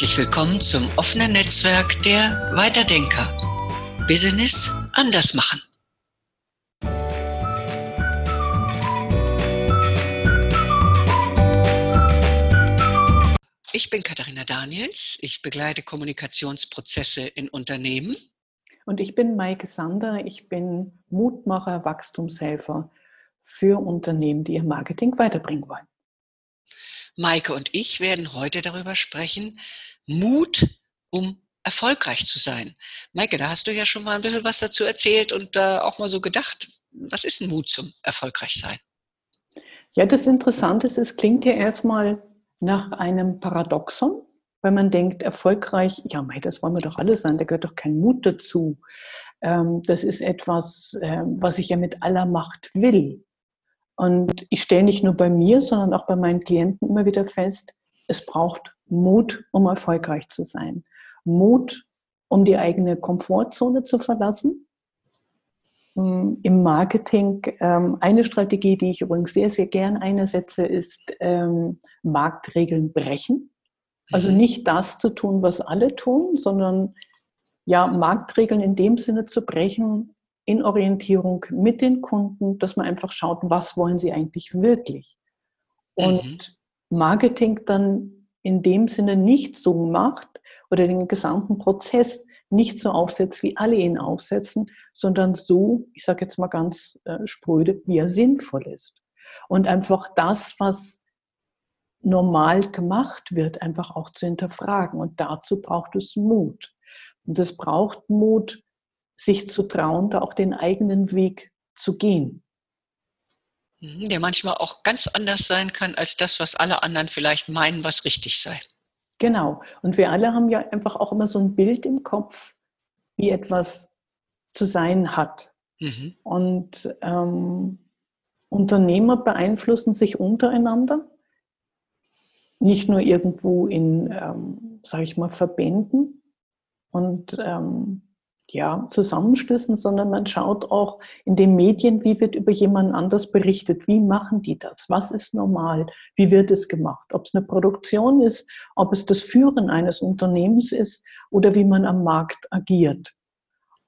Herzlich willkommen zum offenen Netzwerk der Weiterdenker. Business anders machen. Ich bin Katharina Daniels. Ich begleite Kommunikationsprozesse in Unternehmen. Und ich bin Maike Sander. Ich bin Mutmacher, Wachstumshelfer für Unternehmen, die ihr Marketing weiterbringen wollen. Maike und ich werden heute darüber sprechen, Mut, um erfolgreich zu sein. Maike, da hast du ja schon mal ein bisschen was dazu erzählt und äh, auch mal so gedacht, was ist ein Mut zum Erfolgreichsein? Ja, das Interessante ist, es klingt ja erstmal nach einem Paradoxon, weil man denkt, erfolgreich, ja, mei, das wollen wir doch alle sein, da gehört doch kein Mut dazu. Ähm, das ist etwas, ähm, was ich ja mit aller Macht will. Und ich stelle nicht nur bei mir, sondern auch bei meinen Klienten immer wieder fest, es braucht Mut, um erfolgreich zu sein. Mut, um die eigene Komfortzone zu verlassen. Hm, Im Marketing, ähm, eine Strategie, die ich übrigens sehr, sehr gern einsetze, ist ähm, Marktregeln brechen. Also mhm. nicht das zu tun, was alle tun, sondern ja, Marktregeln in dem Sinne zu brechen, in Orientierung mit den Kunden, dass man einfach schaut, was wollen sie eigentlich wirklich. Und mhm. Marketing dann in dem Sinne nicht so macht oder den gesamten Prozess nicht so aufsetzt, wie alle ihn aufsetzen, sondern so, ich sage jetzt mal ganz äh, spröde, wie er sinnvoll ist. Und einfach das, was normal gemacht wird, einfach auch zu hinterfragen. Und dazu braucht es Mut. Und es braucht Mut, sich zu trauen, da auch den eigenen Weg zu gehen. Mhm, der manchmal auch ganz anders sein kann als das, was alle anderen vielleicht meinen, was richtig sei. Genau. Und wir alle haben ja einfach auch immer so ein Bild im Kopf, wie etwas zu sein hat. Mhm. Und ähm, Unternehmer beeinflussen sich untereinander, nicht nur irgendwo in, ähm, sage ich mal, Verbänden. Und ähm, ja, Zusammenschlüssen, sondern man schaut auch in den Medien, wie wird über jemanden anders berichtet, wie machen die das, was ist normal, wie wird es gemacht, ob es eine Produktion ist, ob es das Führen eines Unternehmens ist oder wie man am Markt agiert.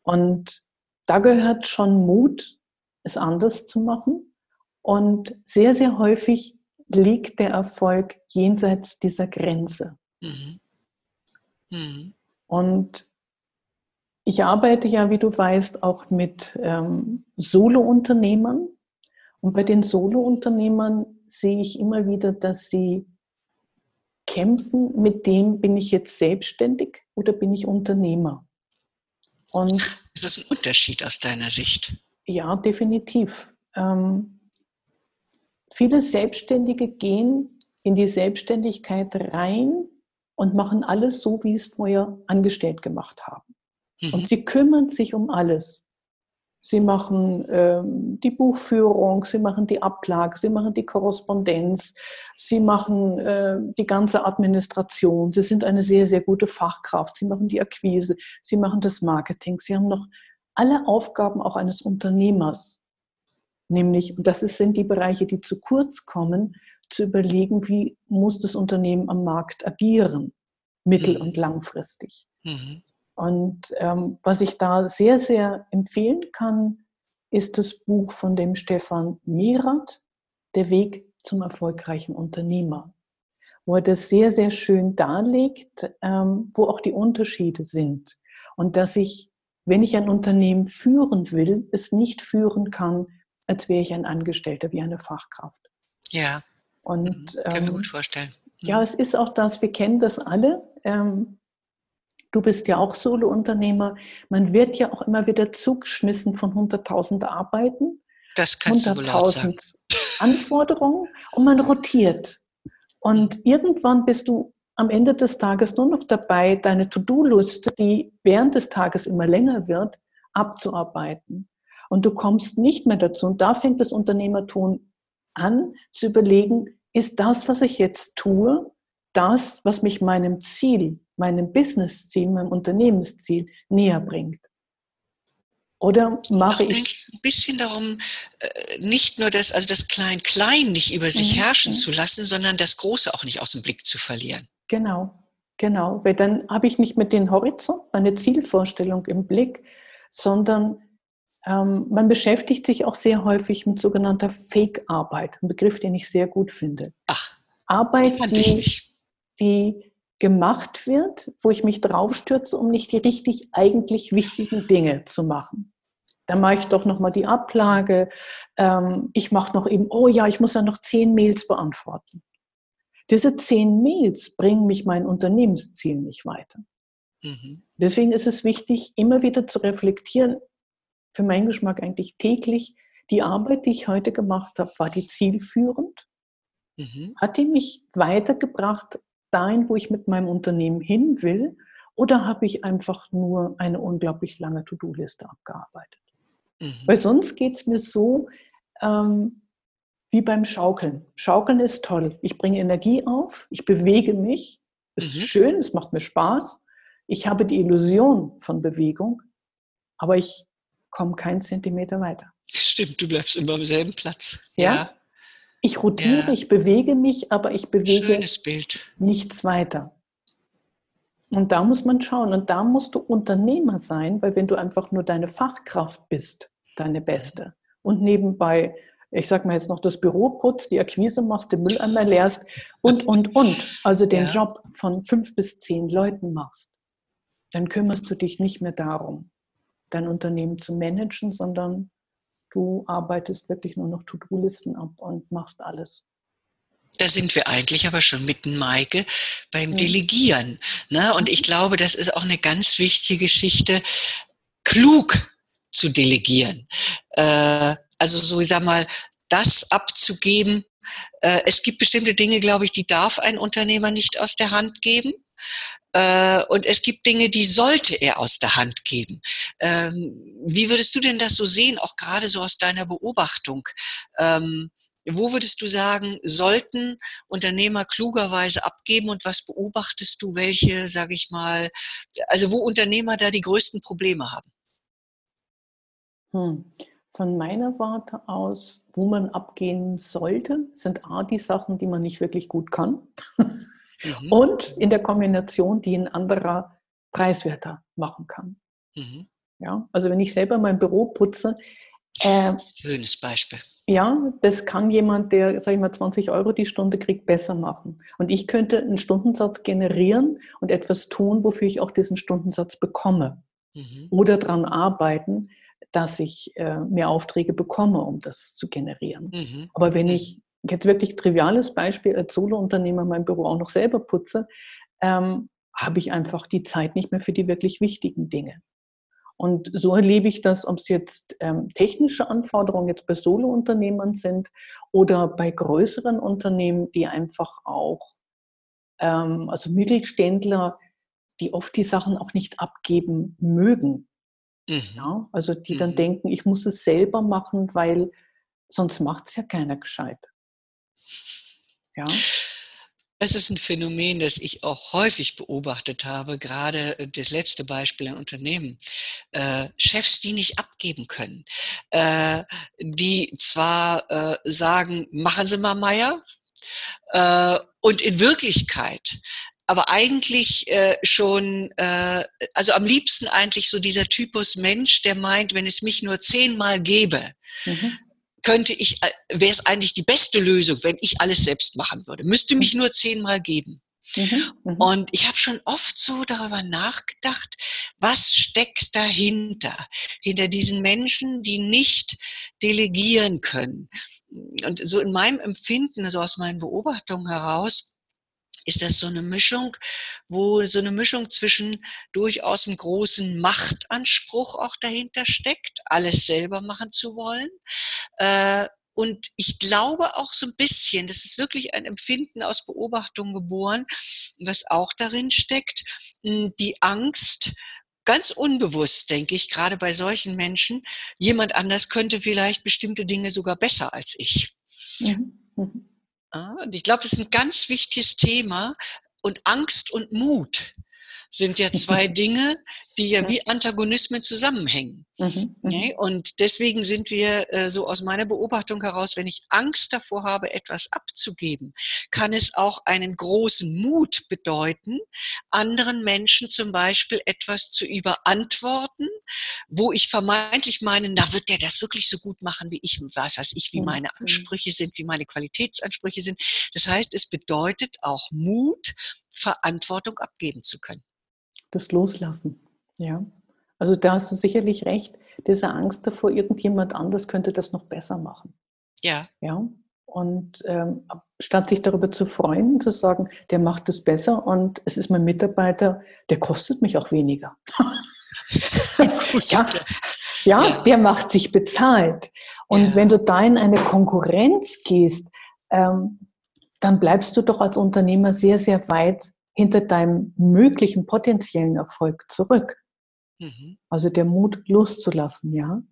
Und da gehört schon Mut, es anders zu machen. Und sehr, sehr häufig liegt der Erfolg jenseits dieser Grenze. Mhm. Mhm. Und ich arbeite ja, wie du weißt, auch mit ähm, Solo-Unternehmern. Und bei den Solo-Unternehmern sehe ich immer wieder, dass sie kämpfen mit dem, bin ich jetzt selbstständig oder bin ich Unternehmer? Und ist das ein Unterschied aus deiner Sicht? Ja, definitiv. Ähm, viele Selbstständige gehen in die Selbstständigkeit rein und machen alles so, wie sie es vorher angestellt gemacht haben. Mhm. Und sie kümmern sich um alles. Sie machen ähm, die Buchführung, sie machen die Ablage, sie machen die Korrespondenz, sie machen äh, die ganze Administration. Sie sind eine sehr, sehr gute Fachkraft. Sie machen die Akquise, sie machen das Marketing. Sie haben noch alle Aufgaben auch eines Unternehmers. Nämlich, und das sind die Bereiche, die zu kurz kommen, zu überlegen, wie muss das Unternehmen am Markt agieren, mittel- mhm. und langfristig. Mhm. Und ähm, was ich da sehr, sehr empfehlen kann, ist das Buch von dem Stefan Mirat, Der Weg zum erfolgreichen Unternehmer, wo er das sehr, sehr schön darlegt, ähm, wo auch die Unterschiede sind. Und dass ich, wenn ich ein Unternehmen führen will, es nicht führen kann, als wäre ich ein Angestellter wie eine Fachkraft. Ja. Und mhm. kann ähm, mir gut vorstellen. Mhm. Ja, es ist auch das, wir kennen das alle. Ähm, Du bist ja auch Solo-Unternehmer. Man wird ja auch immer wieder zugeschmissen von 100.000 Arbeiten. Das kannst 100.000 Anforderungen und man rotiert. Und irgendwann bist du am Ende des Tages nur noch dabei, deine To-Do-Liste, die während des Tages immer länger wird, abzuarbeiten. Und du kommst nicht mehr dazu. Und da fängt das Unternehmertum an, zu überlegen, ist das, was ich jetzt tue, das, was mich meinem Ziel meinem Business-Ziel, meinem Unternehmensziel näher bringt? Oder mache ich. ich ein bisschen darum, äh, nicht nur das, also das Klein-Klein nicht über sich mhm. herrschen mhm. zu lassen, sondern das Große auch nicht aus dem Blick zu verlieren. Genau. Genau, weil dann habe ich nicht mehr den Horizont, meine Zielvorstellung im Blick, sondern ähm, man beschäftigt sich auch sehr häufig mit sogenannter Fake-Arbeit, ein Begriff, den ich sehr gut finde. Ach, Arbeit, die, die gemacht wird, wo ich mich draufstürze, um nicht die richtig eigentlich wichtigen Dinge zu machen. Dann mache ich doch nochmal die Ablage. Ähm, ich mache noch eben, oh ja, ich muss ja noch zehn Mails beantworten. Diese zehn Mails bringen mich mein Unternehmensziel nicht weiter. Mhm. Deswegen ist es wichtig, immer wieder zu reflektieren, für meinen Geschmack eigentlich täglich, die Arbeit, die ich heute gemacht habe, war die zielführend? Mhm. Hat die mich weitergebracht dahin, wo ich mit meinem Unternehmen hin will? Oder habe ich einfach nur eine unglaublich lange To-Do-Liste abgearbeitet? Mhm. Weil sonst geht es mir so ähm, wie beim Schaukeln. Schaukeln ist toll. Ich bringe Energie auf, ich bewege mich. Es ist mhm. schön, es macht mir Spaß. Ich habe die Illusion von Bewegung, aber ich komme keinen Zentimeter weiter. Stimmt, du bleibst immer am selben Platz. Ja. ja. Ich rotiere, ja. ich bewege mich, aber ich bewege nichts weiter. Und da muss man schauen. Und da musst du Unternehmer sein, weil wenn du einfach nur deine Fachkraft bist, deine beste, und nebenbei, ich sag mal jetzt noch das Büro putzt, die Akquise machst, den Mülleimer leerst und, und, und, also den ja. Job von fünf bis zehn Leuten machst, dann kümmerst du dich nicht mehr darum, dein Unternehmen zu managen, sondern du arbeitest wirklich nur noch To-Do-Listen ab und machst alles. Da sind wir eigentlich aber schon mitten, Maike, beim mhm. Delegieren. Ne? Und ich glaube, das ist auch eine ganz wichtige Geschichte, klug zu delegieren. Äh, also so, ich sag mal, das abzugeben. Äh, es gibt bestimmte Dinge, glaube ich, die darf ein Unternehmer nicht aus der Hand geben. Äh, und es gibt Dinge, die sollte er aus der Hand geben. Ähm, wie würdest du denn das so sehen, auch gerade so aus deiner Beobachtung? Ähm, wo würdest du sagen, sollten Unternehmer klugerweise abgeben und was beobachtest du, welche, sage ich mal, also wo Unternehmer da die größten Probleme haben? Hm. Von meiner Warte aus, wo man abgehen sollte, sind A, die Sachen, die man nicht wirklich gut kann. Mhm. und in der Kombination, die ein anderer preiswerter machen kann. Mhm. Ja, also wenn ich selber mein Büro putze. Äh, Schönes Beispiel. Ja, das kann jemand, der, sag ich mal, 20 Euro die Stunde kriegt, besser machen. Und ich könnte einen Stundensatz generieren und etwas tun, wofür ich auch diesen Stundensatz bekomme. Mhm. Oder daran arbeiten, dass ich äh, mehr Aufträge bekomme, um das zu generieren. Mhm. Aber wenn mhm. ich jetzt wirklich triviales Beispiel als Solo-Unternehmer mein Büro auch noch selber putze, ähm, habe ich einfach die Zeit nicht mehr für die wirklich wichtigen Dinge. Und so erlebe ich das, ob es jetzt ähm, technische Anforderungen jetzt bei Solo-Unternehmern sind oder bei größeren Unternehmen, die einfach auch, ähm, also Mittelständler, die oft die Sachen auch nicht abgeben mögen. Mhm. Ja, also die dann mhm. denken, ich muss es selber machen, weil sonst macht es ja keiner gescheit. Ja. Es ist ein Phänomen, das ich auch häufig beobachtet habe, gerade äh, das letzte Beispiel in Unternehmen. Äh, Chefs, die nicht abgeben können, äh, die zwar äh, sagen, machen Sie mal Meier, äh, und in Wirklichkeit aber eigentlich äh, schon, äh, also am liebsten eigentlich so dieser Typus Mensch, der meint, wenn es mich nur zehnmal gäbe, mhm könnte ich, äh, wäre es eigentlich die beste Lösung, wenn ich alles selbst machen würde. Müsste mich nur zehnmal geben. Mhm, mhm. Und ich habe schon oft so darüber nachgedacht, was steckt dahinter, hinter diesen Menschen, die nicht delegieren können. Und so in meinem Empfinden, also aus meinen Beobachtungen heraus, ist das so eine Mischung, wo so eine Mischung zwischen durchaus einem großen Machtanspruch auch dahinter steckt, alles selber machen zu wollen. Äh, und ich glaube auch so ein bisschen, das ist wirklich ein Empfinden aus Beobachtung geboren, was auch darin steckt, hm, die Angst, ganz unbewusst, denke ich, gerade bei solchen Menschen, jemand anders könnte vielleicht bestimmte Dinge sogar besser als ich. Mhm. Mhm. Und ich glaube, das ist ein ganz wichtiges Thema. Und Angst und Mut sind ja zwei Dinge, die ja wie Antagonismen zusammenhängen. Mhm, mhm. und deswegen sind wir äh, so aus meiner Beobachtung heraus, wenn ich Angst davor habe, etwas abzugeben, kann es auch einen großen Mut bedeuten, anderen Menschen zum Beispiel etwas zu überantworten, wo ich vermeintlich meine, na wird der das wirklich so gut machen, wie ich, was weiß ich, wie mhm, meine Ansprüche sind, wie meine Qualitätsansprüche sind. Das heißt, es bedeutet auch Mut, Verantwortung abgeben zu können. Das Loslassen, ja. Also da hast du sicherlich recht. Diese Angst davor, irgendjemand anders könnte das noch besser machen. Ja. Ja. Und ähm, statt sich darüber zu freuen, zu sagen, der macht es besser und es ist mein Mitarbeiter, der kostet mich auch weniger. ja, ja, der macht sich bezahlt. Und ja. wenn du da in eine Konkurrenz gehst, ähm, dann bleibst du doch als Unternehmer sehr, sehr weit hinter deinem möglichen potenziellen Erfolg zurück. Mhm. Also der Mut loszulassen, ja.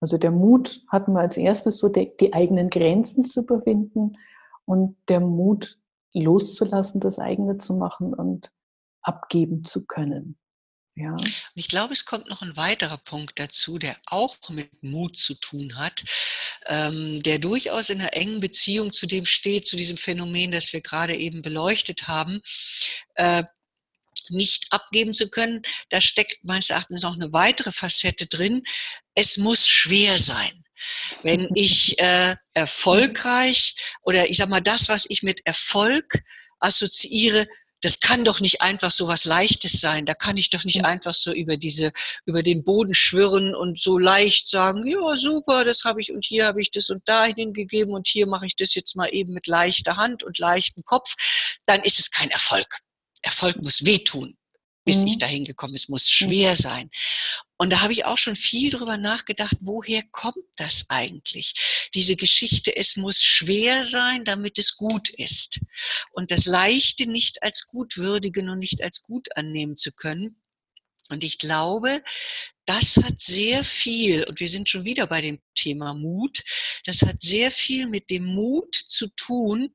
Also der Mut hatten wir als erstes so die, die eigenen Grenzen zu überwinden und der Mut loszulassen, das eigene zu machen und abgeben zu können. Ja. Ich glaube, es kommt noch ein weiterer Punkt dazu, der auch mit Mut zu tun hat, ähm, der durchaus in einer engen Beziehung zu dem steht, zu diesem Phänomen, das wir gerade eben beleuchtet haben. Äh, nicht abgeben zu können, da steckt meines Erachtens noch eine weitere Facette drin. Es muss schwer sein. Wenn ich äh, erfolgreich oder ich sag mal das, was ich mit Erfolg assoziiere, das kann doch nicht einfach so was Leichtes sein. Da kann ich doch nicht einfach so über diese, über den Boden schwirren und so leicht sagen, ja, super, das habe ich und hier habe ich das und dahin gegeben und hier mache ich das jetzt mal eben mit leichter Hand und leichtem Kopf. Dann ist es kein Erfolg. Erfolg muss wehtun bis mhm. ich dahin gekommen Es muss mhm. schwer sein. Und da habe ich auch schon viel drüber nachgedacht, woher kommt das eigentlich? Diese Geschichte, es muss schwer sein, damit es gut ist. Und das Leichte nicht als gut würdigen und nicht als gut annehmen zu können. Und ich glaube, das hat sehr viel, und wir sind schon wieder bei dem Thema Mut, das hat sehr viel mit dem Mut zu tun,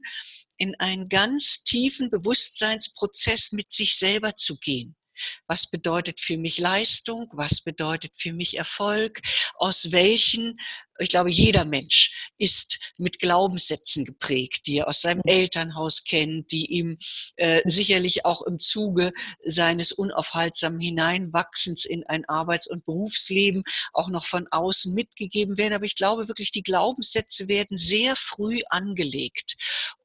in einen ganz tiefen Bewusstseinsprozess mit sich selber zu gehen. Was bedeutet für mich Leistung? Was bedeutet für mich Erfolg? Aus welchen, ich glaube, jeder Mensch ist mit Glaubenssätzen geprägt, die er aus seinem Elternhaus kennt, die ihm äh, sicherlich auch im Zuge seines unaufhaltsamen Hineinwachsens in ein Arbeits- und Berufsleben auch noch von außen mitgegeben werden. Aber ich glaube wirklich, die Glaubenssätze werden sehr früh angelegt.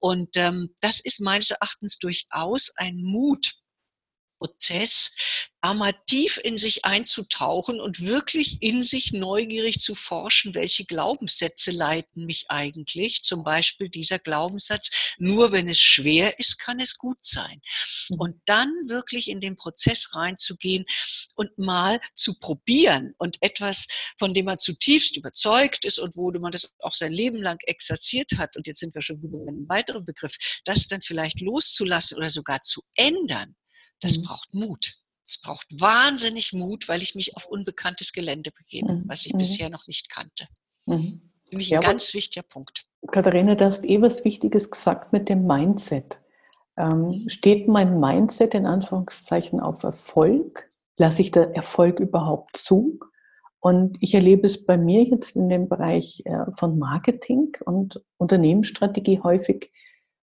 Und ähm, das ist meines Erachtens durchaus ein Mut, Prozess, einmal tief in sich einzutauchen und wirklich in sich neugierig zu forschen, welche Glaubenssätze leiten mich eigentlich. Zum Beispiel dieser Glaubenssatz, nur wenn es schwer ist, kann es gut sein. Mhm. Und dann wirklich in den Prozess reinzugehen und mal zu probieren und etwas, von dem man zutiefst überzeugt ist und wo man das auch sein Leben lang exerziert hat, und jetzt sind wir schon wieder bei einem weiteren Begriff, das dann vielleicht loszulassen oder sogar zu ändern das mhm. braucht Mut. Es braucht wahnsinnig Mut, weil ich mich auf unbekanntes Gelände begebe, mhm. was ich mhm. bisher noch nicht kannte. Mhm. Für mich ja, ein ganz wichtiger Punkt. Katharina, du hast eh was Wichtiges gesagt mit dem Mindset. Ähm, steht mein Mindset in Anführungszeichen auf Erfolg? Lasse ich der Erfolg überhaupt zu? Und ich erlebe es bei mir jetzt in dem Bereich äh, von Marketing und Unternehmensstrategie häufig,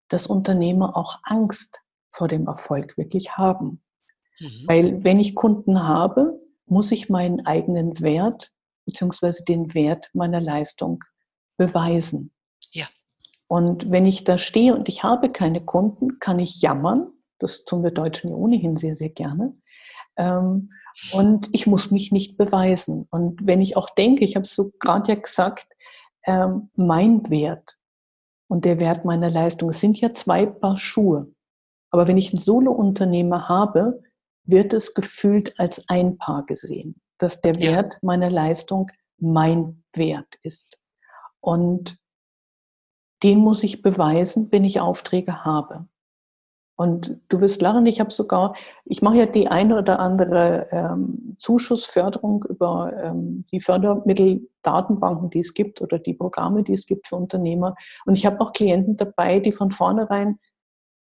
dass Unternehmer auch Angst vor dem Erfolg wirklich haben. Mhm. Weil wenn ich Kunden habe, muss ich meinen eigenen Wert bzw. den Wert meiner Leistung beweisen. Ja. Und wenn ich da stehe und ich habe keine Kunden, kann ich jammern. Das tun wir Deutschen ja ohnehin sehr, sehr gerne. Ähm, und ich muss mich nicht beweisen. Und wenn ich auch denke, ich habe es so gerade ja gesagt, ähm, mein Wert und der Wert meiner Leistung, es sind ja zwei Paar Schuhe. Aber wenn ich einen Solo-Unternehmer habe, wird es gefühlt als ein Paar gesehen, dass der Wert meiner Leistung mein Wert ist. Und den muss ich beweisen, wenn ich Aufträge habe. Und du wirst lachen, ich habe sogar, ich mache ja die eine oder andere ähm, Zuschussförderung über ähm, die Fördermitteldatenbanken, die es gibt oder die Programme, die es gibt für Unternehmer. Und ich habe auch Klienten dabei, die von vornherein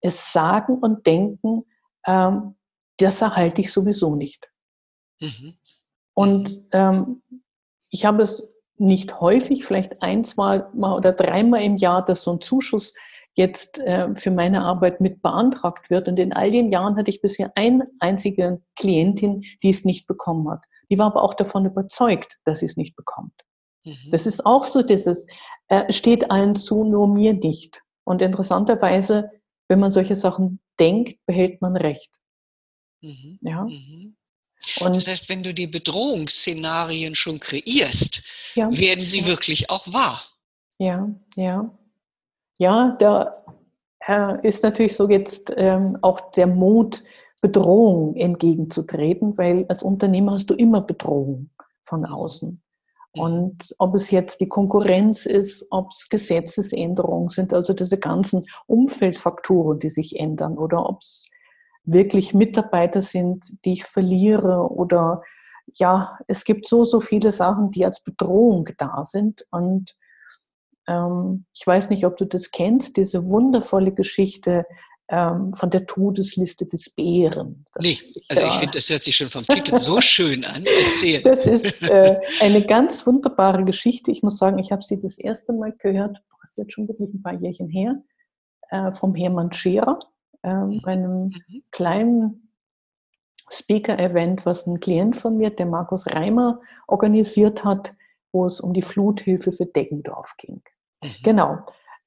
es sagen und denken, ähm, das erhalte ich sowieso nicht. Mhm. Und ähm, ich habe es nicht häufig, vielleicht ein, zwei Mal oder dreimal im Jahr, dass so ein Zuschuss jetzt äh, für meine Arbeit mit beantragt wird. Und in all den Jahren hatte ich bisher eine einzige Klientin, die es nicht bekommen hat. Die war aber auch davon überzeugt, dass sie es nicht bekommt. Mhm. Das ist auch so dieses, äh, steht allen zu, nur mir nicht. Und interessanterweise, wenn man solche Sachen denkt, behält man Recht. Mhm. Ja. Mhm. Und das heißt, wenn du die Bedrohungsszenarien schon kreierst, ja. werden sie ja. wirklich auch wahr. Ja, ja. Ja, da äh, ist natürlich so jetzt ähm, auch der Mut, Bedrohung entgegenzutreten, weil als Unternehmer hast du immer Bedrohung von außen. Mhm. Und ob es jetzt die Konkurrenz ist, ob es Gesetzesänderungen sind, also diese ganzen Umfeldfaktoren, die sich ändern, oder ob es wirklich Mitarbeiter sind, die ich verliere, oder ja, es gibt so, so viele Sachen, die als Bedrohung da sind. Und ähm, ich weiß nicht, ob du das kennst, diese wundervolle Geschichte ähm, von der Todesliste des Bären. Das nee, also ich finde, das hört sich schon vom Titel so schön an. Erzähl. Das ist äh, eine ganz wunderbare Geschichte. Ich muss sagen, ich habe sie das erste Mal gehört, das ist jetzt schon wirklich ein paar Jährchen her, äh, vom Hermann Scherer, äh, bei einem mhm. kleinen Speaker-Event, was ein Klient von mir, der Markus Reimer, organisiert hat, wo es um die Fluthilfe für Deggendorf ging. Mhm. Genau.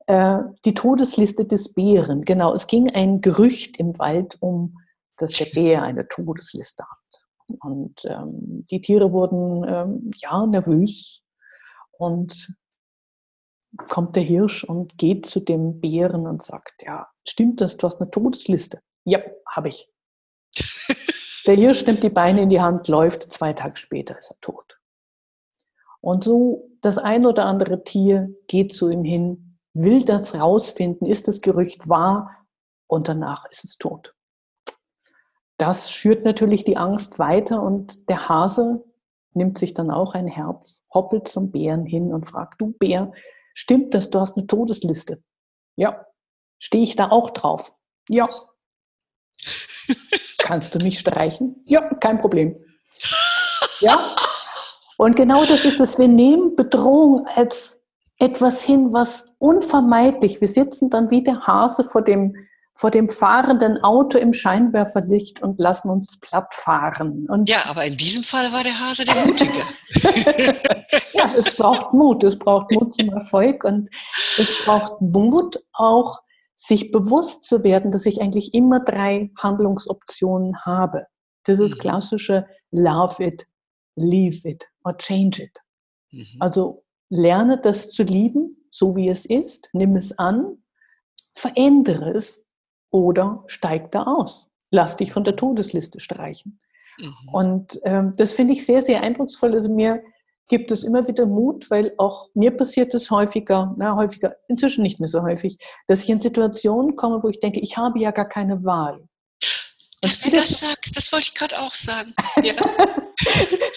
Äh, die Todesliste des Bären. Genau, es ging ein Gerücht im Wald um, dass der Bär eine Todesliste hat. Und ähm, die Tiere wurden ähm, ja nervös und kommt der Hirsch und geht zu dem Bären und sagt, ja, stimmt das, du hast eine Todesliste? Ja, habe ich. Der Hirsch nimmt die Beine in die Hand, läuft, zwei Tage später ist er tot. Und so das ein oder andere Tier geht zu ihm hin, will das rausfinden, ist das Gerücht wahr und danach ist es tot. Das schürt natürlich die Angst weiter und der Hase nimmt sich dann auch ein Herz, hoppelt zum Bären hin und fragt, du Bär, stimmt das, du hast eine Todesliste? Ja. Stehe ich da auch drauf? Ja. Kannst du mich streichen? Ja, kein Problem. Ja. Und genau das ist es. Wir nehmen Bedrohung als etwas hin, was unvermeidlich, wir sitzen dann wie der Hase vor dem, vor dem fahrenden Auto im Scheinwerferlicht und lassen uns platt fahren. Und ja, aber in diesem Fall war der Hase der Mutige. ja, es braucht Mut, es braucht Mut zum Erfolg und es braucht Mut auch, sich bewusst zu werden, dass ich eigentlich immer drei Handlungsoptionen habe. Das ist mhm. klassische Love it, leave it or change it. Mhm. Also lerne das zu lieben, so wie es ist, nimm es an, verändere es oder steig da aus. Lass dich von der Todesliste streichen. Mhm. Und ähm, das finde ich sehr, sehr eindrucksvoll. Also mir gibt es immer wieder Mut, weil auch mir passiert es häufiger, na, häufiger, inzwischen nicht mehr so häufig, dass ich in Situationen komme, wo ich denke, ich habe ja gar keine Wahl. Dass du das sagst, das wollte ich gerade auch sagen. Ja.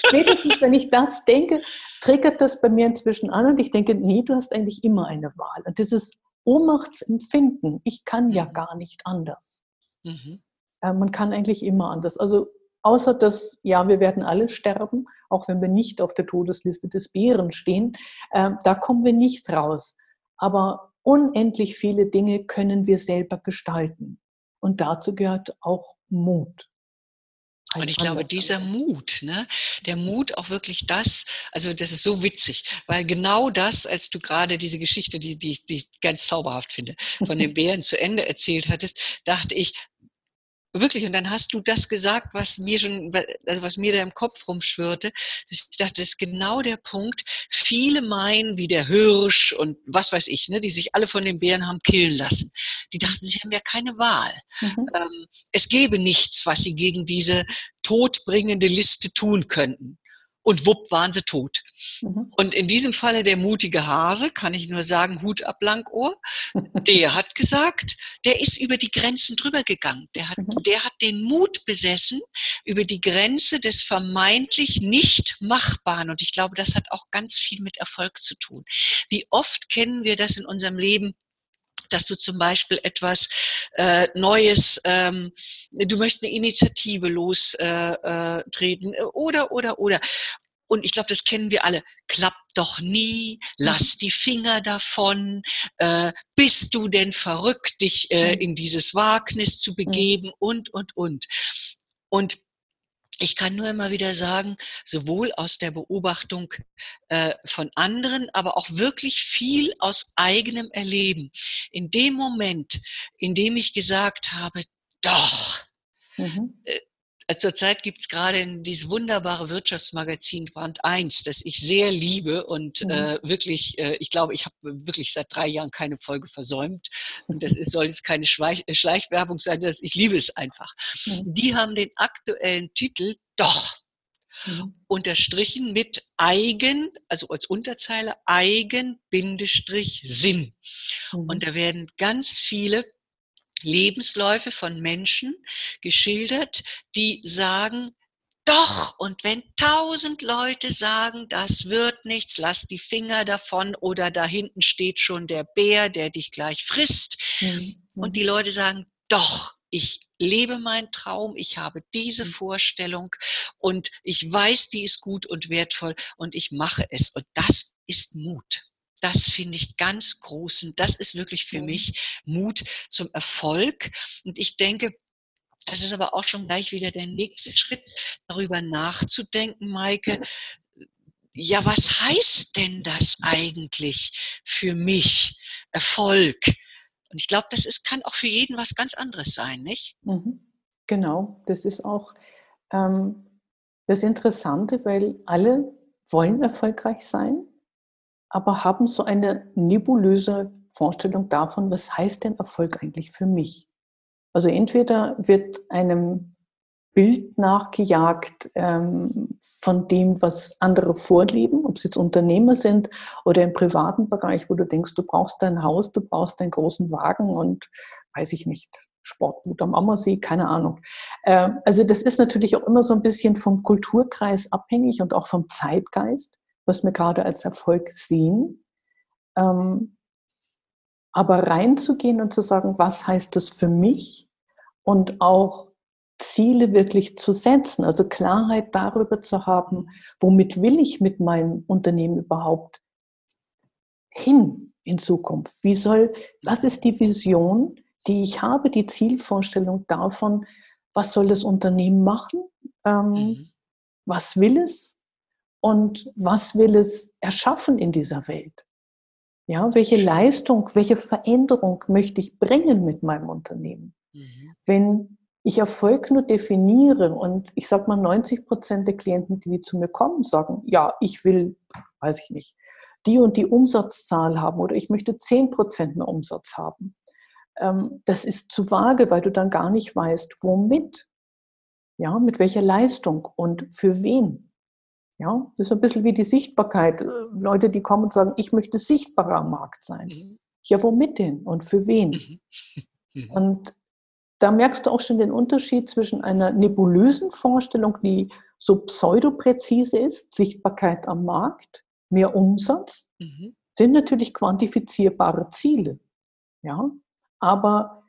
Spätestens, wenn ich das denke, triggert das bei mir inzwischen an und ich denke, nee, du hast eigentlich immer eine Wahl. Und dieses Ohnmachtsempfinden, ich kann ja mhm. gar nicht anders. Mhm. Äh, man kann eigentlich immer anders. Also außer dass, ja, wir werden alle sterben, auch wenn wir nicht auf der Todesliste des Bären stehen, äh, da kommen wir nicht raus. Aber unendlich viele Dinge können wir selber gestalten. Und dazu gehört auch Mut. Und ich glaube, dieser Mut, ne, der Mut auch wirklich das, also das ist so witzig, weil genau das, als du gerade diese Geschichte, die, die, die ich ganz zauberhaft finde, von den Bären zu Ende erzählt hattest, dachte ich, Wirklich, und dann hast du das gesagt, was mir schon, also was mir da im Kopf rumschwirrte. Ich dachte, das ist genau der Punkt. Viele meinen, wie der Hirsch und was weiß ich, ne, die sich alle von den Bären haben killen lassen. Die dachten, sie haben ja keine Wahl. Mhm. Ähm, es gäbe nichts, was sie gegen diese todbringende Liste tun könnten und wupp waren sie tot. Mhm. Und in diesem Falle der mutige Hase, kann ich nur sagen, Hut ab Blankohr, der hat gesagt, der ist über die Grenzen drüber gegangen. Der hat, mhm. der hat den Mut besessen über die Grenze des vermeintlich nicht Machbaren. Und ich glaube, das hat auch ganz viel mit Erfolg zu tun. Wie oft kennen wir das in unserem Leben, dass du zum Beispiel etwas äh, Neues, ähm, du möchtest eine Initiative lostreten äh, äh, oder, oder, oder. Und ich glaube, das kennen wir alle. Klappt doch nie, lass die Finger davon. Äh, bist du denn verrückt, dich äh, in dieses Wagnis zu begeben und, und, und. Und ich kann nur immer wieder sagen, sowohl aus der Beobachtung äh, von anderen, aber auch wirklich viel aus eigenem Erleben. In dem Moment, in dem ich gesagt habe, doch, mhm. äh, Zurzeit gibt es gerade dieses wunderbare Wirtschaftsmagazin Brand 1, das ich sehr liebe und mhm. äh, wirklich, äh, ich glaube, ich habe wirklich seit drei Jahren keine Folge versäumt. Und das ist, soll jetzt keine Schweich äh, Schleichwerbung sein, das, ich liebe es einfach. Mhm. Die haben den aktuellen Titel Doch mhm. unterstrichen mit Eigen, also als Unterzeile Eigen-Sinn. Und mhm. da werden ganz viele Lebensläufe von Menschen geschildert, die sagen, doch, und wenn tausend Leute sagen, das wird nichts, lass die Finger davon oder da hinten steht schon der Bär, der dich gleich frisst. Mhm. Und die Leute sagen, doch, ich lebe meinen Traum, ich habe diese mhm. Vorstellung und ich weiß, die ist gut und wertvoll und ich mache es. Und das ist Mut. Das finde ich ganz groß und das ist wirklich für mich Mut zum Erfolg. Und ich denke, das ist aber auch schon gleich wieder der nächste Schritt, darüber nachzudenken, Maike. Ja, was heißt denn das eigentlich für mich? Erfolg. Und ich glaube, das ist, kann auch für jeden was ganz anderes sein, nicht? Mhm. Genau, das ist auch ähm, das Interessante, weil alle wollen erfolgreich sein aber haben so eine nebulöse Vorstellung davon, was heißt denn Erfolg eigentlich für mich? Also entweder wird einem Bild nachgejagt ähm, von dem, was andere vorleben, ob es jetzt Unternehmer sind oder im privaten Bereich, wo du denkst, du brauchst dein Haus, du brauchst einen großen Wagen und weiß ich nicht, Sportboot am Ammersee, keine Ahnung. Äh, also das ist natürlich auch immer so ein bisschen vom Kulturkreis abhängig und auch vom Zeitgeist was wir gerade als Erfolg sehen. Ähm, aber reinzugehen und zu sagen, was heißt das für mich und auch Ziele wirklich zu setzen, also Klarheit darüber zu haben, womit will ich mit meinem Unternehmen überhaupt hin in Zukunft? Wie soll, was ist die Vision, die ich habe, die Zielvorstellung davon, was soll das Unternehmen machen? Ähm, mhm. Was will es? Und was will es erschaffen in dieser Welt? Ja, welche Leistung, welche Veränderung möchte ich bringen mit meinem Unternehmen? Mhm. Wenn ich Erfolg nur definiere und ich sage mal 90 Prozent der Klienten, die zu mir kommen, sagen, ja, ich will, weiß ich nicht, die und die Umsatzzahl haben oder ich möchte 10 Prozent mehr Umsatz haben. Ähm, das ist zu vage, weil du dann gar nicht weißt, womit, ja, mit welcher Leistung und für wen. Ja, das ist ein bisschen wie die Sichtbarkeit. Leute, die kommen und sagen, ich möchte sichtbarer am Markt sein. Mhm. Ja, womit denn und für wen? Mhm. Mhm. Und da merkst du auch schon den Unterschied zwischen einer nebulösen Vorstellung, die so pseudopräzise ist, Sichtbarkeit am Markt, mehr Umsatz, mhm. sind natürlich quantifizierbare Ziele. Ja, aber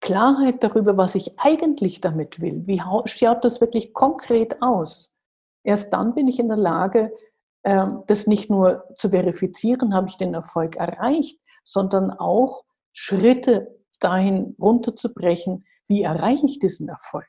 Klarheit darüber, was ich eigentlich damit will, wie schaut das wirklich konkret aus? Erst dann bin ich in der Lage, ähm, das nicht nur zu verifizieren, habe ich den Erfolg erreicht, sondern auch Schritte dahin runterzubrechen, wie erreiche ich diesen Erfolg.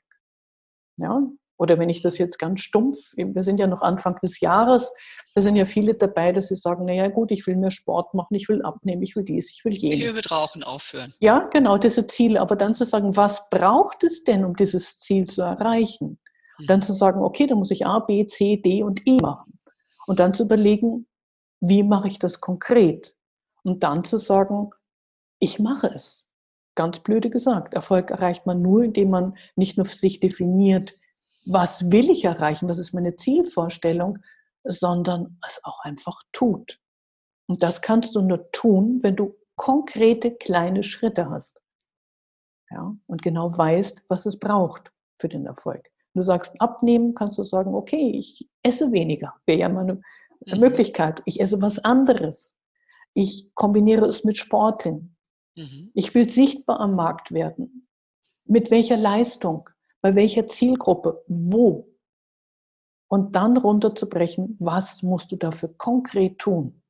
Ja? Oder wenn ich das jetzt ganz stumpf, wir sind ja noch Anfang des Jahres, da sind ja viele dabei, dass sie sagen, naja gut, ich will mehr Sport machen, ich will abnehmen, ich will dies, ich will jenes. Ich will mit Rauchen aufhören. Ja, genau, diese Ziele. Aber dann zu sagen, was braucht es denn, um dieses Ziel zu erreichen? Dann zu sagen, okay, dann muss ich A, B, C, D und E machen. Und dann zu überlegen, wie mache ich das konkret? Und dann zu sagen, ich mache es. Ganz blöde gesagt. Erfolg erreicht man nur, indem man nicht nur für sich definiert, was will ich erreichen, was ist meine Zielvorstellung, sondern es auch einfach tut. Und das kannst du nur tun, wenn du konkrete kleine Schritte hast. Ja, und genau weißt, was es braucht für den Erfolg du sagst abnehmen, kannst du sagen, okay, ich esse weniger. Wäre ja mal eine mhm. Möglichkeit. Ich esse was anderes. Ich kombiniere es mit Sporteln. Mhm. Ich will sichtbar am Markt werden. Mit welcher Leistung? Bei welcher Zielgruppe? Wo? Und dann runterzubrechen, was musst du dafür konkret tun?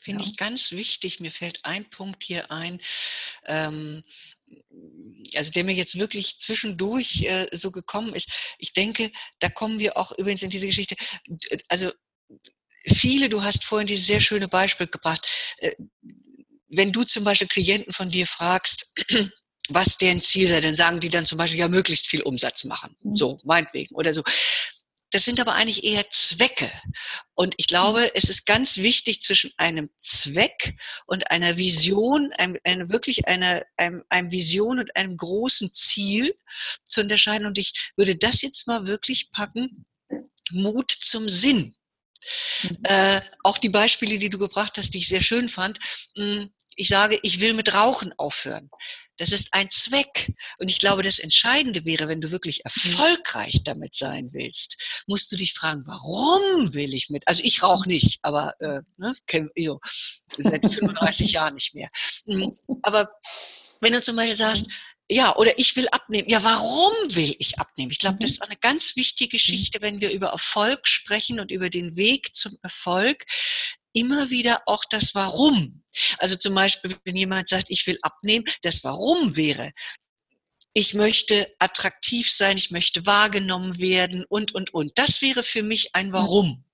Finde ja. ich ganz wichtig. Mir fällt ein Punkt hier ein, ähm, also der mir jetzt wirklich zwischendurch äh, so gekommen ist. Ich denke, da kommen wir auch übrigens in diese Geschichte. Also viele, du hast vorhin dieses sehr schöne Beispiel gebracht. Äh, wenn du zum Beispiel Klienten von dir fragst, was deren Ziel sei, dann sagen die dann zum Beispiel ja möglichst viel Umsatz machen. Mhm. So, meinetwegen oder so. Das sind aber eigentlich eher Zwecke. Und ich glaube, es ist ganz wichtig zwischen einem Zweck und einer Vision, einem, einem wirklich einer, einem, einem Vision und einem großen Ziel zu unterscheiden. Und ich würde das jetzt mal wirklich packen. Mut zum Sinn. Mhm. Äh, auch die Beispiele, die du gebracht hast, die ich sehr schön fand. Mh, hm, ich sage, ich will mit Rauchen aufhören. Das ist ein Zweck. Und ich glaube, das Entscheidende wäre, wenn du wirklich mhm. erfolgreich damit sein willst, musst du dich fragen, warum will ich mit? Also ich rauche nicht, aber äh, ne, seit 35 Jahren nicht mehr. Mhm. Aber wenn du zum Beispiel sagst, mhm. ja, oder ich will abnehmen. Ja, warum will ich abnehmen? Ich glaube, das ist eine ganz wichtige Geschichte, wenn wir über Erfolg sprechen und über den Weg zum Erfolg immer wieder auch das Warum. Also zum Beispiel, wenn jemand sagt, ich will abnehmen, das Warum wäre, ich möchte attraktiv sein, ich möchte wahrgenommen werden und, und, und. Das wäre für mich ein Warum.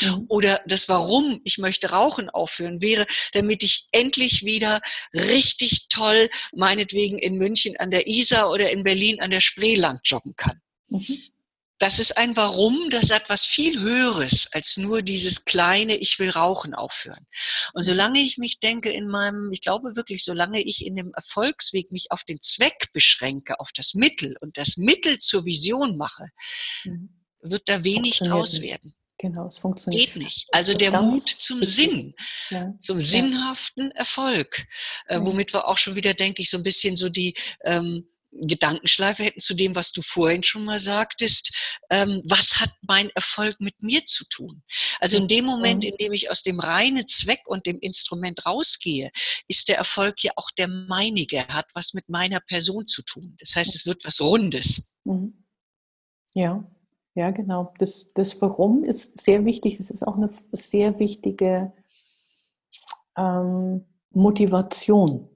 Mhm. Oder das Warum ich möchte Rauchen aufhören wäre, damit ich endlich wieder richtig toll, meinetwegen in München an der Isar oder in Berlin an der Spree lang joggen kann. Mhm das ist ein Warum, das hat was viel Höheres als nur dieses kleine, ich will Rauchen aufhören. Und solange ich mich denke in meinem, ich glaube wirklich, solange ich in dem Erfolgsweg mich auf den Zweck beschränke, auf das Mittel und das Mittel zur Vision mache, mhm. wird da wenig draus werden. Genau, es funktioniert. Geht nicht. Also der Mut zum Sinn, ja. zum sinnhaften Erfolg, äh, womit wir auch schon wieder, denke ich, so ein bisschen so die, ähm, Gedankenschleife hätten zu dem, was du vorhin schon mal sagtest. Ähm, was hat mein Erfolg mit mir zu tun? Also in dem Moment, in dem ich aus dem reinen Zweck und dem Instrument rausgehe, ist der Erfolg ja auch der meinige. Er hat was mit meiner Person zu tun. Das heißt, es wird was Rundes. Mhm. Ja, ja, genau. Das, das Warum ist sehr wichtig. Es ist auch eine sehr wichtige ähm, Motivation.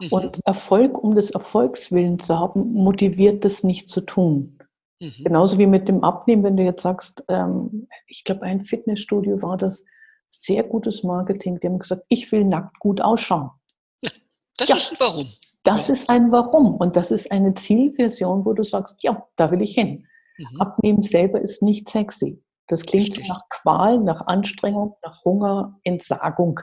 Mhm. Und Erfolg um des Erfolgs willen zu haben, motiviert das nicht zu tun. Mhm. Genauso wie mit dem Abnehmen, wenn du jetzt sagst, ähm, ich glaube, ein Fitnessstudio war das sehr gutes Marketing. Die haben gesagt, ich will nackt gut ausschauen. Das ja, ist ein Warum. Das ist ein Warum. Und das ist eine Zielversion, wo du sagst, ja, da will ich hin. Mhm. Abnehmen selber ist nicht sexy. Das klingt Richtig. nach Qual, nach Anstrengung, nach Hunger, Entsagung.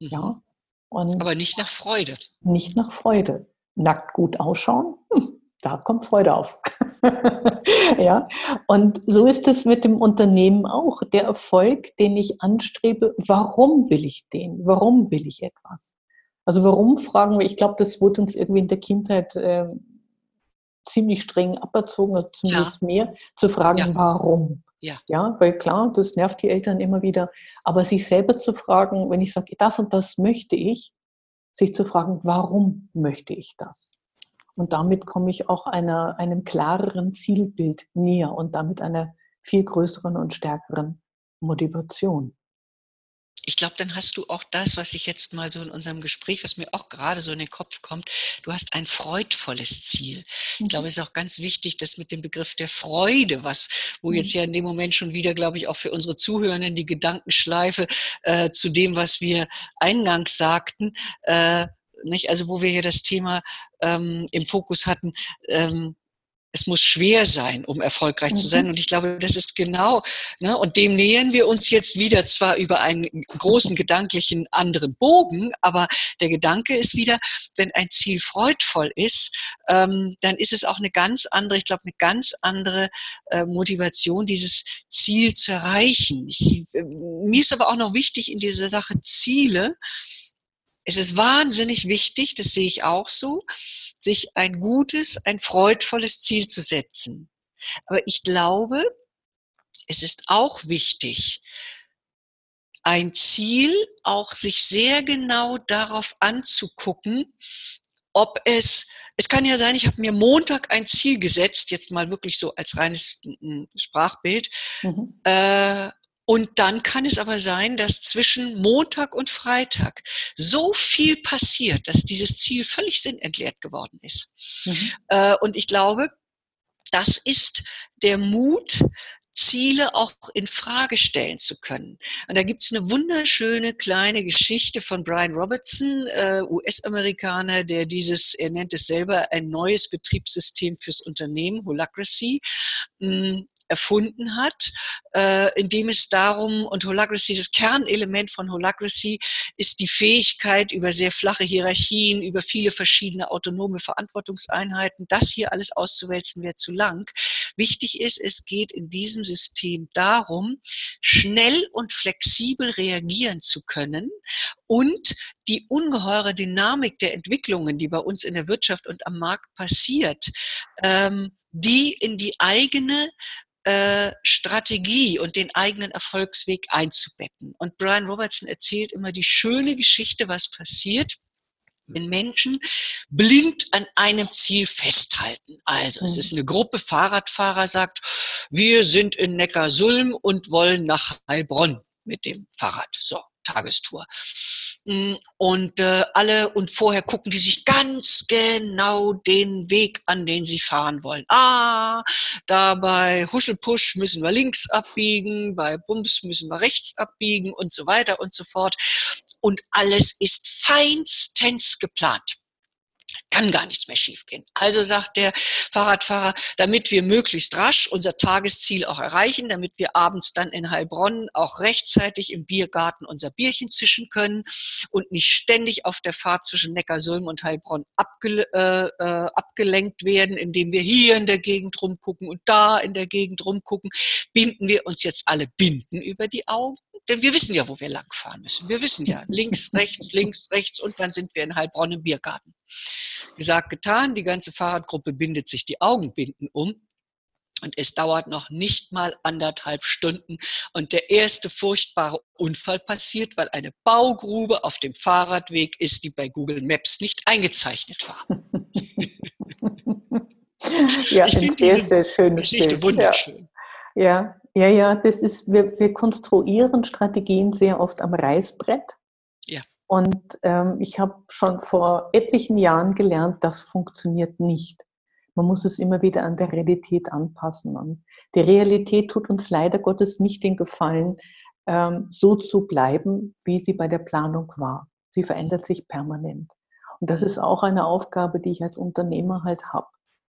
Mhm. Ja, und Aber nicht nach Freude. Nicht nach Freude. Nackt gut ausschauen, hm, da kommt Freude auf. ja, und so ist es mit dem Unternehmen auch. Der Erfolg, den ich anstrebe, warum will ich den? Warum will ich etwas? Also warum fragen wir, ich glaube, das wurde uns irgendwie in der Kindheit äh, ziemlich streng aberzogen, zumindest ja. mehr, zu fragen, ja. warum. Ja. ja, weil klar, das nervt die Eltern immer wieder. Aber sich selber zu fragen, wenn ich sage, das und das möchte ich, sich zu fragen, warum möchte ich das? Und damit komme ich auch einer, einem klareren Zielbild näher und damit einer viel größeren und stärkeren Motivation ich glaube, dann hast du auch das, was ich jetzt mal so in unserem Gespräch, was mir auch gerade so in den Kopf kommt, du hast ein freudvolles Ziel. Ich glaube, mhm. es ist auch ganz wichtig, dass mit dem Begriff der Freude, was, wo jetzt mhm. ja in dem Moment schon wieder, glaube ich, auch für unsere Zuhörenden die Gedankenschleife äh, zu dem, was wir eingangs sagten, äh, nicht? Also wo wir hier das Thema ähm, im Fokus hatten, ähm, es muss schwer sein, um erfolgreich mhm. zu sein. Mhm. Und ich glaube, das ist genau, ne, und dem nähern wir uns jetzt wieder zwar über einen großen gedanklichen anderen Bogen, aber der Gedanke ist wieder, wenn ein Ziel freudvoll ist, ähm, dann ist es auch eine ganz andere, ich glaube, eine ganz andere äh, Motivation, dieses Ziel zu erreichen. Ich, äh, mir ist aber auch noch wichtig in dieser Sache Ziele, es ist wahnsinnig wichtig, das sehe ich auch so, sich ein gutes, ein freudvolles Ziel zu setzen. Aber ich glaube, es ist auch wichtig, ein Ziel auch sich sehr genau darauf anzugucken, ob es, es kann ja sein, ich habe mir Montag ein Ziel gesetzt, jetzt mal wirklich so als reines Sprachbild, mhm. äh, und dann kann es aber sein, dass zwischen Montag und Freitag so viel passiert, dass dieses Ziel völlig sinnentleert geworden ist. Mhm. Äh, und ich glaube, das ist der Mut, Ziele auch in Frage stellen zu können. Und da gibt es eine wunderschöne kleine Geschichte von Brian Robertson, äh, US-Amerikaner, der dieses, er nennt es selber, ein neues Betriebssystem fürs Unternehmen, Holacracy, mh, erfunden hat, äh, indem es darum, und Holacracy, das Kernelement von Holacracy ist die Fähigkeit, über sehr flache Hierarchien, über viele verschiedene autonome Verantwortungseinheiten, das hier alles auszuwälzen, wäre zu lang. Wichtig ist, es geht in diesem System darum, schnell und flexibel reagieren zu können und die ungeheure Dynamik der Entwicklungen, die bei uns in der Wirtschaft und am Markt passiert, ähm, die in die eigene äh, Strategie und den eigenen Erfolgsweg einzubetten. Und Brian Robertson erzählt immer die schöne Geschichte, was passiert, wenn Menschen blind an einem Ziel festhalten. Also es ist eine Gruppe Fahrradfahrer, sagt, wir sind in Neckarsulm und wollen nach Heilbronn mit dem Fahrrad. So. Tagestour. Mm, und äh, alle, und vorher gucken die sich ganz genau den Weg an, den sie fahren wollen. Ah, da bei Huschelpusch müssen wir links abbiegen, bei Bums müssen wir rechts abbiegen und so weiter und so fort. Und alles ist feinstens geplant kann gar nichts mehr schiefgehen. Also sagt der Fahrradfahrer, damit wir möglichst rasch unser Tagesziel auch erreichen, damit wir abends dann in Heilbronn auch rechtzeitig im Biergarten unser Bierchen zischen können und nicht ständig auf der Fahrt zwischen Neckarsulm und Heilbronn abge äh, äh, abgelenkt werden, indem wir hier in der Gegend rumgucken und da in der Gegend rumgucken, binden wir uns jetzt alle Binden über die Augen denn wir wissen ja, wo wir langfahren müssen. Wir wissen ja, links, rechts, links, rechts und dann sind wir in Heilbronn im Biergarten. Gesagt, getan, die ganze Fahrradgruppe bindet sich die Augenbinden um. Und es dauert noch nicht mal anderthalb Stunden und der erste furchtbare Unfall passiert, weil eine Baugrube auf dem Fahrradweg ist, die bei Google Maps nicht eingezeichnet war. ja, ich ein sehr, sehr schönes Geschichte Bild. wunderschön. Ja. ja. Ja, ja, das ist, wir, wir konstruieren Strategien sehr oft am Reißbrett. Ja. Und ähm, ich habe schon vor etlichen Jahren gelernt, das funktioniert nicht. Man muss es immer wieder an der Realität anpassen. Und die Realität tut uns leider Gottes nicht den Gefallen, ähm, so zu bleiben, wie sie bei der Planung war. Sie verändert sich permanent. Und das ist auch eine Aufgabe, die ich als Unternehmer halt habe,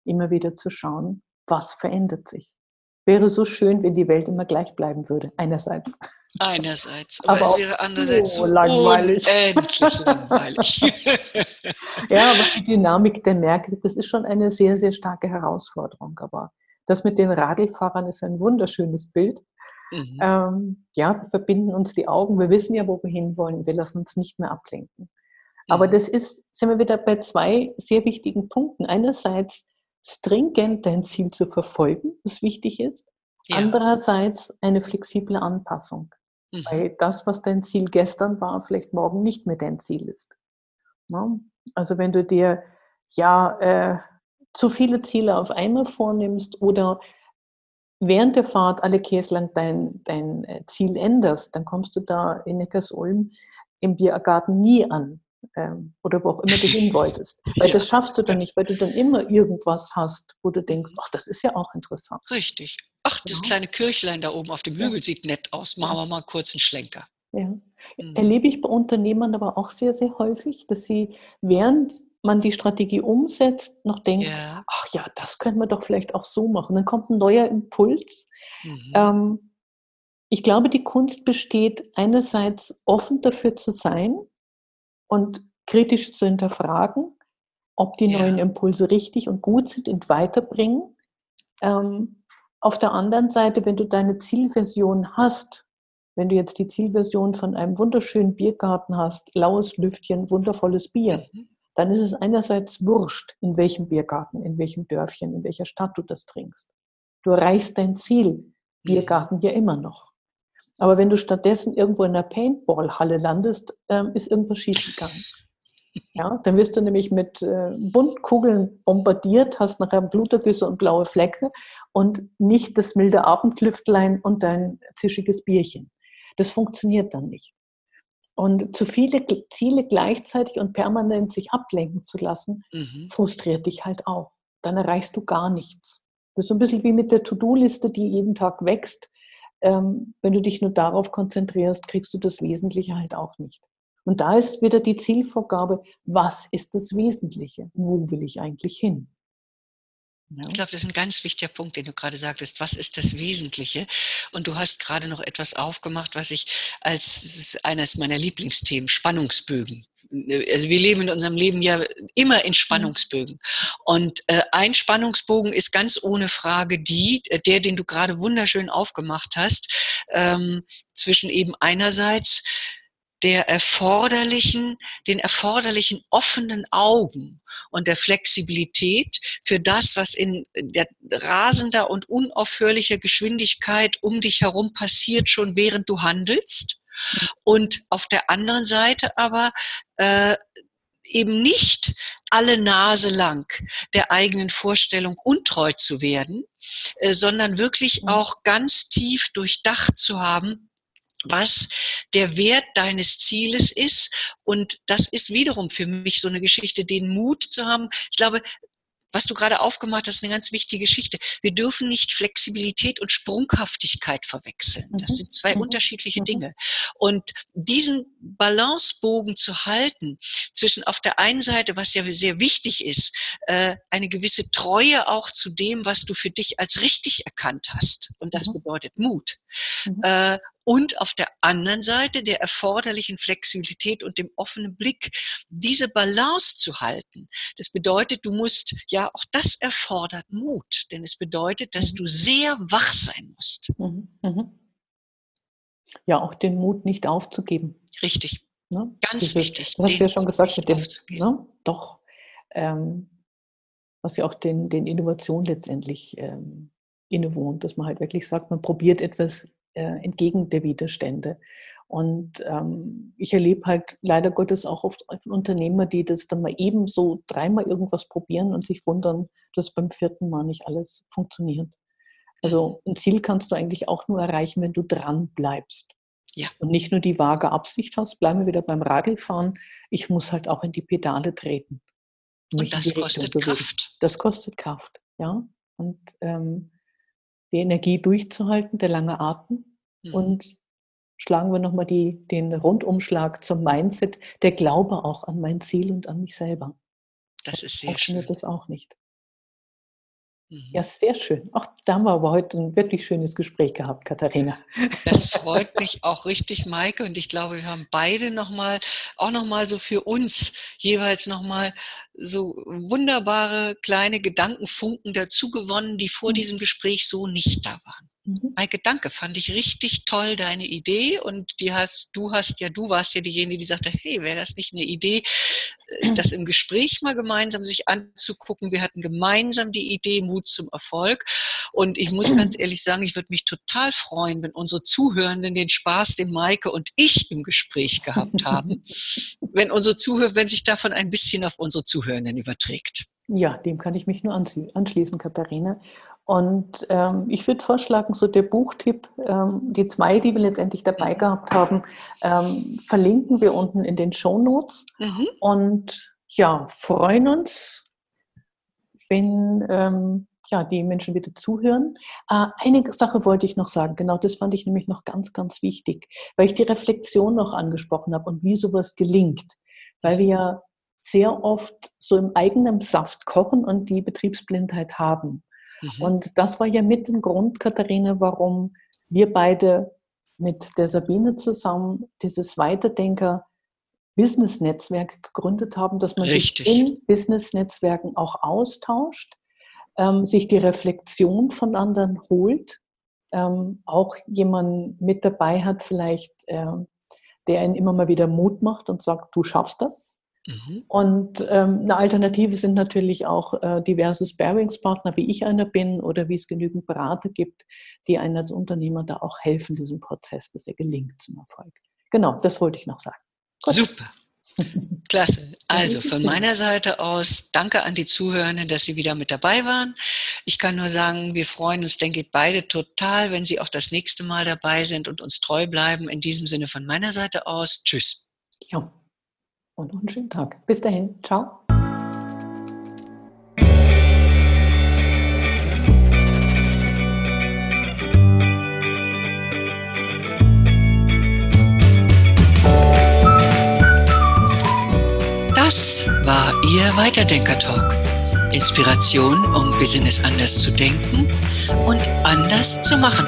immer wieder zu schauen, was verändert sich. Wäre so schön, wenn die Welt immer gleich bleiben würde, einerseits. Einerseits, aber, aber es wäre andererseits so langweilig. unendlich langweilig. ja, aber die Dynamik der Märkte, das ist schon eine sehr, sehr starke Herausforderung. Aber das mit den Radlfahrern ist ein wunderschönes Bild. Mhm. Ähm, ja, wir verbinden uns die Augen, wir wissen ja, wo wir hinwollen, wir lassen uns nicht mehr ablenken. Aber mhm. das ist, sind wir wieder bei zwei sehr wichtigen Punkten. Einerseits stringent dein Ziel zu verfolgen, was wichtig ist. Ja. Andererseits eine flexible Anpassung, mhm. weil das, was dein Ziel gestern war, vielleicht morgen nicht mehr dein Ziel ist. Ja? Also wenn du dir ja äh, zu viele Ziele auf einmal vornimmst oder während der Fahrt alle Käslang dein, dein äh, Ziel änderst, dann kommst du da in Neckarsulm im Biergarten nie an ähm, oder wo auch immer du hin wolltest. Weil ja. das schaffst du dann nicht, weil du dann immer irgendwas hast, wo du denkst, ach, das ist ja auch interessant. Richtig. Ach, das ja. kleine Kirchlein da oben auf dem Hügel ja. sieht nett aus. Machen wir mal kurz einen Schlenker. Ja. Mhm. Erlebe ich bei Unternehmern aber auch sehr, sehr häufig, dass sie, während man die Strategie umsetzt, noch denkt, ja. ach ja, das können wir doch vielleicht auch so machen. Dann kommt ein neuer Impuls. Mhm. Ähm, ich glaube, die Kunst besteht einerseits offen dafür zu sein, und kritisch zu hinterfragen, ob die ja. neuen Impulse richtig und gut sind und weiterbringen. Ähm, auf der anderen Seite, wenn du deine Zielversion hast, wenn du jetzt die Zielversion von einem wunderschönen Biergarten hast, laues Lüftchen, wundervolles Bier, mhm. dann ist es einerseits wurscht, in welchem Biergarten, in welchem Dörfchen, in welcher Stadt du das trinkst. Du erreichst dein Ziel, Biergarten ja immer noch. Aber wenn du stattdessen irgendwo in einer Paintball-Halle landest, ähm, ist irgendwas schiefgegangen. Ja, dann wirst du nämlich mit äh, Buntkugeln bombardiert, hast nachher Blutergüsse und blaue Flecke und nicht das milde Abendlüftlein und dein zischiges Bierchen. Das funktioniert dann nicht. Und zu viele Ziele gleichzeitig und permanent sich ablenken zu lassen, mhm. frustriert dich halt auch. Dann erreichst du gar nichts. Das ist so ein bisschen wie mit der To-Do-Liste, die jeden Tag wächst. Ähm, wenn du dich nur darauf konzentrierst, kriegst du das Wesentliche halt auch nicht. Und da ist wieder die Zielvorgabe, was ist das Wesentliche? Wo will ich eigentlich hin? Ich glaube, das ist ein ganz wichtiger Punkt, den du gerade sagtest. Was ist das Wesentliche? Und du hast gerade noch etwas aufgemacht, was ich als eines meiner Lieblingsthemen, Spannungsbögen. Also wir leben in unserem Leben ja immer in mhm. Spannungsbögen. Und äh, ein Spannungsbogen ist ganz ohne Frage die, äh, der, den du gerade wunderschön aufgemacht hast, ähm, zwischen eben einerseits der erforderlichen, den erforderlichen offenen Augen und der Flexibilität für das, was in der rasender und unaufhörlicher Geschwindigkeit um dich herum passiert, schon während du handelst. Und auf der anderen Seite aber äh, eben nicht alle Nase lang der eigenen Vorstellung untreu zu werden, äh, sondern wirklich auch ganz tief durchdacht zu haben, was der Wert deines Zieles ist. Und das ist wiederum für mich so eine Geschichte, den Mut zu haben. Ich glaube, was du gerade aufgemacht hast, ist eine ganz wichtige Geschichte. Wir dürfen nicht Flexibilität und Sprunghaftigkeit verwechseln. Das mhm. sind zwei mhm. unterschiedliche mhm. Dinge. Und diesen Balancebogen zu halten zwischen auf der einen Seite, was ja sehr wichtig ist, äh, eine gewisse Treue auch zu dem, was du für dich als richtig erkannt hast. Und das bedeutet Mut. Äh, und auf der anderen Seite der erforderlichen Flexibilität und dem offenen Blick, diese Balance zu halten. Das bedeutet, du musst, ja, auch das erfordert Mut, denn es bedeutet, dass mhm. du sehr wach sein musst. Mhm. Mhm. Ja, auch den Mut nicht aufzugeben. Richtig. Ne? Ganz Dieses, wichtig. Du hast ja schon gesagt, mit dem, ne? doch, ähm, was ja auch den, den Innovationen letztendlich ähm, innewohnt, dass man halt wirklich sagt, man probiert etwas äh, entgegen der Widerstände. Und ähm, ich erlebe halt leider Gottes auch oft Unternehmer, die das dann mal eben so dreimal irgendwas probieren und sich wundern, dass beim vierten Mal nicht alles funktioniert. Also ein Ziel kannst du eigentlich auch nur erreichen, wenn du dran bleibst. Ja. Und nicht nur die vage Absicht hast, bleiben wir wieder beim Radlfahren. Ich muss halt auch in die Pedale treten. Und das kostet Kraft. Das kostet Kraft, ja. Und ähm, die Energie durchzuhalten, der lange Atem. Mhm. Und schlagen wir nochmal den Rundumschlag zum Mindset, der Glaube auch an mein Ziel und an mich selber. Das ist sehr schön. das auch nicht. Ja, mhm. sehr schön. Ach, da haben wir aber heute ein wirklich schönes Gespräch gehabt, Katharina. Das freut mich auch richtig, Maike. Und ich glaube, wir haben beide nochmal, auch nochmal so für uns jeweils nochmal so wunderbare kleine Gedankenfunken dazu gewonnen, die vor mhm. diesem Gespräch so nicht da waren. Mhm. Maike, danke, fand ich richtig toll, deine Idee. Und die hast, du hast ja, du warst ja diejenige, die sagte, hey, wäre das nicht eine Idee, äh, das im Gespräch mal gemeinsam sich anzugucken. Wir hatten gemeinsam die Idee Mut zum Erfolg. Und ich muss ganz ehrlich sagen, ich würde mich total freuen, wenn unsere Zuhörenden den Spaß, den Maike und ich im Gespräch gehabt haben, wenn unsere Zuhörer, wenn sich davon ein bisschen auf unsere Zuhörenden überträgt. Ja, dem kann ich mich nur anschließen, Katharina. Und ähm, ich würde vorschlagen, so der Buchtipp, ähm, die zwei, die wir letztendlich dabei gehabt haben, ähm, verlinken wir unten in den Show Notes. Mhm. Und ja, freuen uns, wenn ähm, ja, die Menschen wieder zuhören. Äh, eine Sache wollte ich noch sagen, genau das fand ich nämlich noch ganz, ganz wichtig, weil ich die Reflexion noch angesprochen habe und wie sowas gelingt. Weil wir ja sehr oft so im eigenen Saft kochen und die Betriebsblindheit haben. Mhm. Und das war ja mit dem Grund, Katharina, warum wir beide mit der Sabine zusammen dieses Weiterdenker Business-Netzwerk gegründet haben, dass man Richtig. sich in Business-Netzwerken auch austauscht, ähm, sich die Reflexion von anderen holt, ähm, auch jemanden mit dabei hat, vielleicht, äh, der einen immer mal wieder Mut macht und sagt, du schaffst das. Mhm. Und ähm, eine Alternative sind natürlich auch äh, diverse Sparingspartner, wie ich einer bin, oder wie es genügend Berater gibt, die einen als Unternehmer da auch helfen, diesem Prozess, dass er gelingt zum Erfolg. Genau, das wollte ich noch sagen. Gut. Super. Klasse. Also von meiner Seite aus danke an die Zuhörenden, dass Sie wieder mit dabei waren. Ich kann nur sagen, wir freuen uns, denke ich, beide total, wenn Sie auch das nächste Mal dabei sind und uns treu bleiben. In diesem Sinne von meiner Seite aus. Tschüss. Ja. Und einen schönen Tag. Bis dahin. Ciao. Das war Ihr Weiterdenker-Talk. Inspiration, um Business anders zu denken und anders zu machen.